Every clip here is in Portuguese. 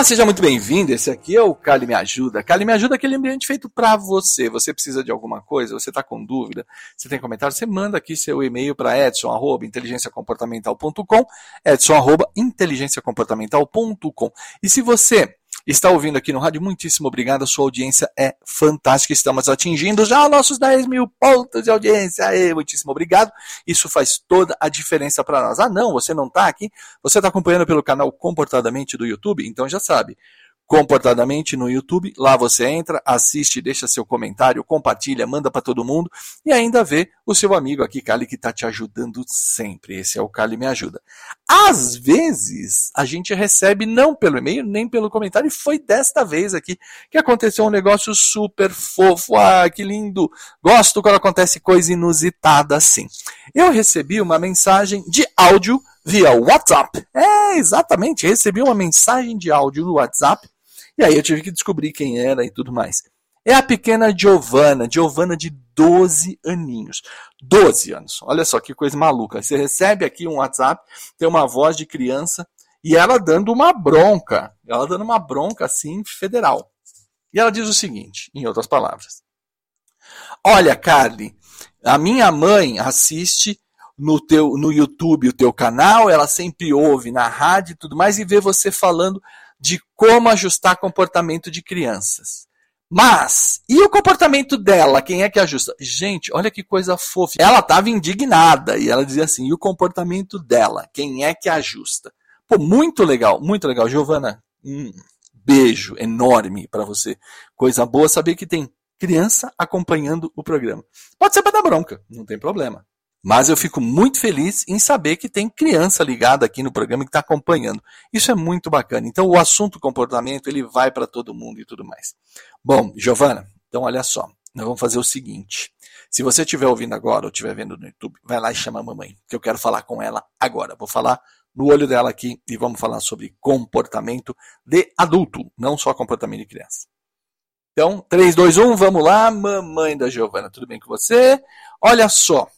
Olá, seja muito bem-vindo. Esse aqui é o Cali Me Ajuda. Cali Me Ajuda é aquele ambiente feito para você. Você precisa de alguma coisa, você está com dúvida, você tem comentário, você manda aqui seu e-mail para edson@inteligenciacomportamental.com, edson@inteligenciacomportamental.com. E se você está ouvindo aqui no rádio, muitíssimo obrigado. A sua audiência é fantástica. Estamos atingindo já nossos 10 mil pontos de audiência. Aê, muitíssimo obrigado. Isso faz toda a diferença para nós. Ah, não, você não está aqui? Você está acompanhando pelo canal Comportadamente do YouTube? Então já sabe comportadamente no YouTube. Lá você entra, assiste, deixa seu comentário, compartilha, manda para todo mundo e ainda vê o seu amigo aqui, Cali, que está te ajudando sempre. Esse é o Cali Me Ajuda. Às vezes, a gente recebe não pelo e-mail, nem pelo comentário, e foi desta vez aqui que aconteceu um negócio super fofo. Ah, que lindo! Gosto quando acontece coisa inusitada assim. Eu recebi uma mensagem de áudio via WhatsApp. É, exatamente, recebi uma mensagem de áudio no WhatsApp e aí eu tive que descobrir quem era e tudo mais. É a pequena Giovana, Giovana de 12 aninhos. 12 anos. Olha só que coisa maluca. Você recebe aqui um WhatsApp, tem uma voz de criança e ela dando uma bronca. Ela dando uma bronca assim federal. E ela diz o seguinte, em outras palavras: Olha, Carly, a minha mãe assiste no teu no YouTube o teu canal, ela sempre ouve na rádio e tudo mais e vê você falando de como ajustar comportamento de crianças. Mas, e o comportamento dela? Quem é que ajusta? Gente, olha que coisa fofa. Ela estava indignada e ela dizia assim: e o comportamento dela? Quem é que ajusta? Pô, muito legal, muito legal. Giovana, um beijo enorme para você. Coisa boa saber que tem criança acompanhando o programa. Pode ser para dar bronca, não tem problema. Mas eu fico muito feliz em saber que tem criança ligada aqui no programa que está acompanhando. Isso é muito bacana. Então o assunto comportamento ele vai para todo mundo e tudo mais. Bom, Giovana, então olha só, nós vamos fazer o seguinte. Se você estiver ouvindo agora ou estiver vendo no YouTube, vai lá e chama a mamãe, que eu quero falar com ela agora. Vou falar no olho dela aqui e vamos falar sobre comportamento de adulto, não só comportamento de criança. Então, 3, 2, 1, vamos lá, mamãe da Giovana, tudo bem com você? Olha só,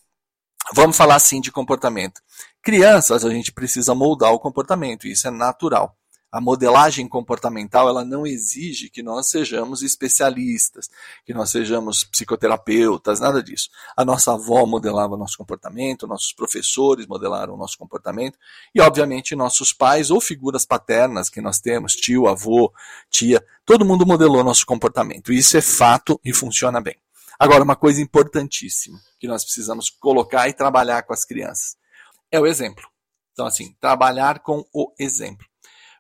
Vamos falar assim de comportamento. Crianças, a gente precisa moldar o comportamento, isso é natural. A modelagem comportamental, ela não exige que nós sejamos especialistas, que nós sejamos psicoterapeutas, nada disso. A nossa avó modelava nosso comportamento, nossos professores modelaram o nosso comportamento, e obviamente nossos pais ou figuras paternas que nós temos, tio, avô, tia, todo mundo modelou nosso comportamento. Isso é fato e funciona bem. Agora, uma coisa importantíssima que nós precisamos colocar e trabalhar com as crianças é o exemplo. Então, assim, trabalhar com o exemplo.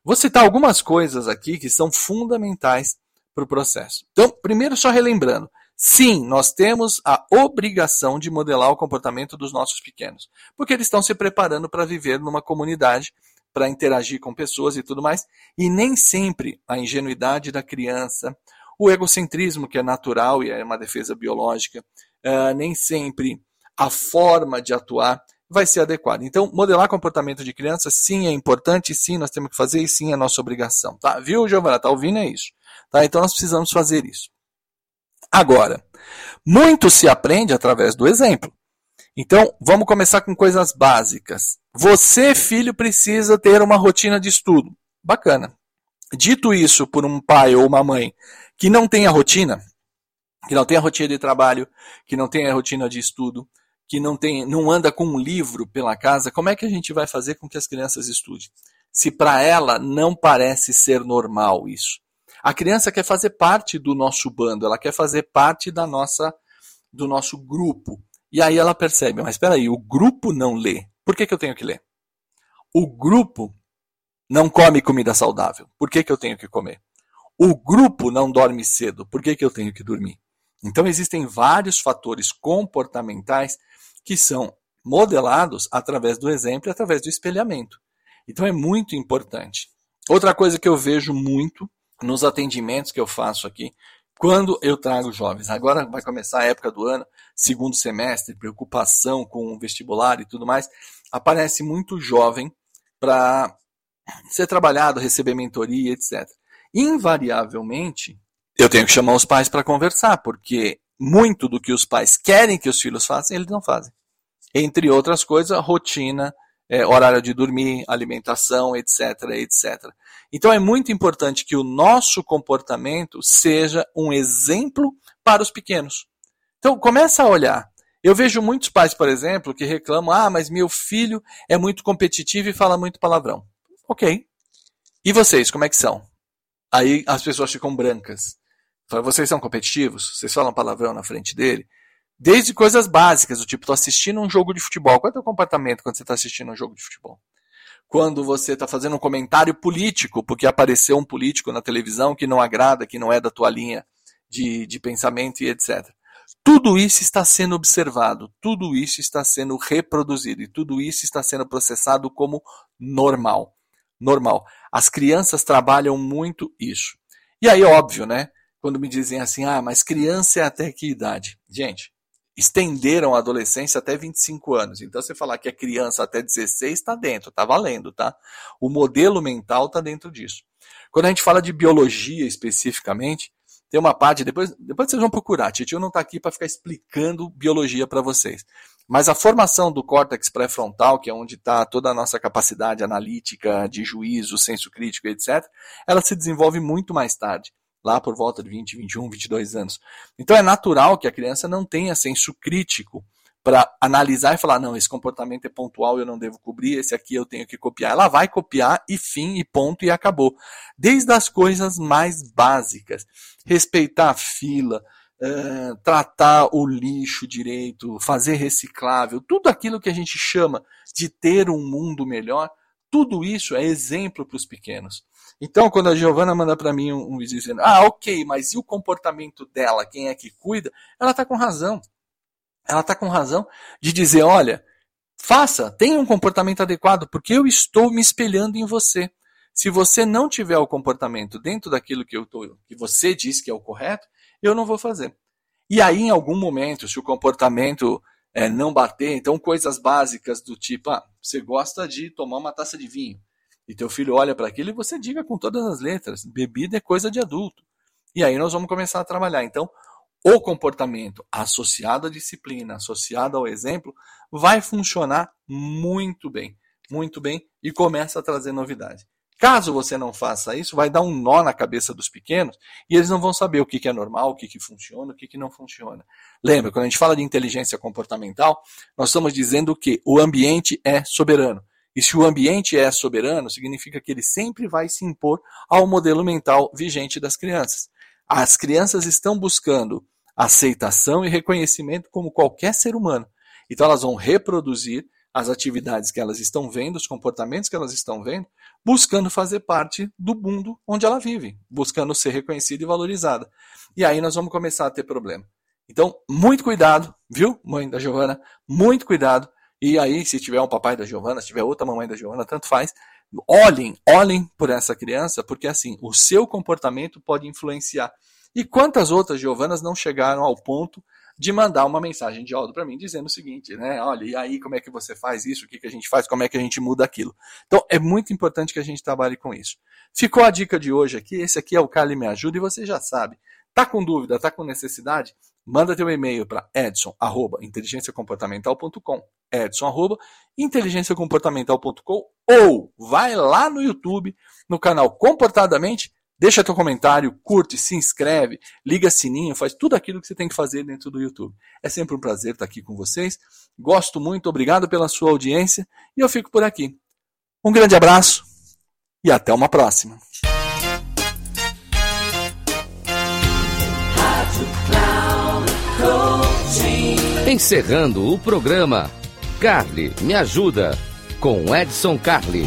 Vou citar algumas coisas aqui que são fundamentais para o processo. Então, primeiro, só relembrando. Sim, nós temos a obrigação de modelar o comportamento dos nossos pequenos, porque eles estão se preparando para viver numa comunidade, para interagir com pessoas e tudo mais, e nem sempre a ingenuidade da criança, o egocentrismo, que é natural e é uma defesa biológica, uh, nem sempre a forma de atuar vai ser adequada. Então, modelar comportamento de criança, sim, é importante, sim, nós temos que fazer e sim é nossa obrigação. Tá? Viu, Giovana? Tá ouvindo? É isso. Tá? Então, nós precisamos fazer isso. Agora, muito se aprende através do exemplo. Então, vamos começar com coisas básicas. Você, filho, precisa ter uma rotina de estudo. Bacana. Dito isso por um pai ou uma mãe que não tem a rotina, que não tem a rotina de trabalho, que não tem a rotina de estudo, que não tem, não anda com um livro pela casa, como é que a gente vai fazer com que as crianças estudem? Se para ela não parece ser normal isso. A criança quer fazer parte do nosso bando, ela quer fazer parte da nossa do nosso grupo. E aí ela percebe, mas espera aí, o grupo não lê. Por que, que eu tenho que ler? O grupo não come comida saudável. Por que, que eu tenho que comer? O grupo não dorme cedo, por que, que eu tenho que dormir? Então, existem vários fatores comportamentais que são modelados através do exemplo e através do espelhamento. Então, é muito importante. Outra coisa que eu vejo muito nos atendimentos que eu faço aqui, quando eu trago jovens, agora vai começar a época do ano, segundo semestre, preocupação com o vestibular e tudo mais, aparece muito jovem para ser trabalhado, receber mentoria, etc. Invariavelmente, eu tenho que chamar os pais para conversar, porque muito do que os pais querem que os filhos façam, eles não fazem. Entre outras coisas, rotina, é, horário de dormir, alimentação, etc, etc. Então é muito importante que o nosso comportamento seja um exemplo para os pequenos. Então começa a olhar. Eu vejo muitos pais, por exemplo, que reclamam: ah, mas meu filho é muito competitivo e fala muito palavrão. Ok. E vocês, como é que são? Aí as pessoas ficam brancas. Vocês são competitivos? Vocês falam palavrão na frente dele? Desde coisas básicas, do tipo, tô assistindo um jogo de futebol. Qual é o teu comportamento quando você está assistindo um jogo de futebol? Quando você está fazendo um comentário político, porque apareceu um político na televisão que não agrada, que não é da tua linha de, de pensamento e etc. Tudo isso está sendo observado, tudo isso está sendo reproduzido e tudo isso está sendo processado como normal. Normal. As crianças trabalham muito isso. E aí, óbvio, né? Quando me dizem assim, ah, mas criança é até que idade? Gente, estenderam a adolescência até 25 anos. Então, você falar que é criança até 16, está dentro, está valendo, tá? O modelo mental está dentro disso. Quando a gente fala de biologia especificamente, tem uma parte, depois, depois vocês vão procurar. Titio não está aqui para ficar explicando biologia para vocês. Mas a formação do córtex pré-frontal, que é onde está toda a nossa capacidade analítica, de juízo, senso crítico, etc., ela se desenvolve muito mais tarde, lá por volta de 20, 21, 22 anos. Então é natural que a criança não tenha senso crítico para analisar e falar, não, esse comportamento é pontual, eu não devo cobrir, esse aqui eu tenho que copiar. Ela vai copiar e fim, e ponto, e acabou. Desde as coisas mais básicas. Respeitar a fila, uh, tratar o lixo direito, fazer reciclável, tudo aquilo que a gente chama de ter um mundo melhor, tudo isso é exemplo para os pequenos. Então, quando a Giovana manda para mim um, um dizendo, ah, ok, mas e o comportamento dela, quem é que cuida? Ela está com razão ela está com razão de dizer: olha, faça, tenha um comportamento adequado, porque eu estou me espelhando em você. Se você não tiver o comportamento dentro daquilo que, eu tô, que você diz que é o correto, eu não vou fazer. E aí, em algum momento, se o comportamento é, não bater, então coisas básicas do tipo, ah, você gosta de tomar uma taça de vinho, e teu filho olha para aquilo e você diga com todas as letras, bebida é coisa de adulto. E aí nós vamos começar a trabalhar. Então, o comportamento associado à disciplina, associado ao exemplo, vai funcionar muito bem, muito bem e começa a trazer novidade. Caso você não faça isso, vai dar um nó na cabeça dos pequenos e eles não vão saber o que é normal, o que funciona, o que não funciona. Lembra, quando a gente fala de inteligência comportamental, nós estamos dizendo que o ambiente é soberano. E se o ambiente é soberano, significa que ele sempre vai se impor ao modelo mental vigente das crianças. As crianças estão buscando aceitação e reconhecimento como qualquer ser humano. Então elas vão reproduzir as atividades que elas estão vendo, os comportamentos que elas estão vendo, buscando fazer parte do mundo onde ela vive, buscando ser reconhecida e valorizada. E aí nós vamos começar a ter problema. Então, muito cuidado, viu, mãe da Giovana? Muito cuidado. E aí, se tiver um papai da Giovana, se tiver outra mamãe da Giovana, tanto faz. Olhem, olhem por essa criança, porque assim, o seu comportamento pode influenciar e quantas outras Giovanas não chegaram ao ponto de mandar uma mensagem de áudio para mim dizendo o seguinte, né? Olha, e aí como é que você faz isso? O que, que a gente faz? Como é que a gente muda aquilo? Então é muito importante que a gente trabalhe com isso. Ficou a dica de hoje aqui. Esse aqui é o Cali Me Ajuda e você já sabe. Tá com dúvida, tá com necessidade? Manda teu e-mail para edson@inteligenciacomportamental.com, edson@inteligenciacomportamental.com ou vai lá no YouTube, no canal Comportadamente Deixa teu comentário, curte, se inscreve, liga sininho, faz tudo aquilo que você tem que fazer dentro do YouTube. É sempre um prazer estar aqui com vocês. Gosto muito, obrigado pela sua audiência e eu fico por aqui. Um grande abraço e até uma próxima. Encerrando o programa, Carly me ajuda com Edson Carli.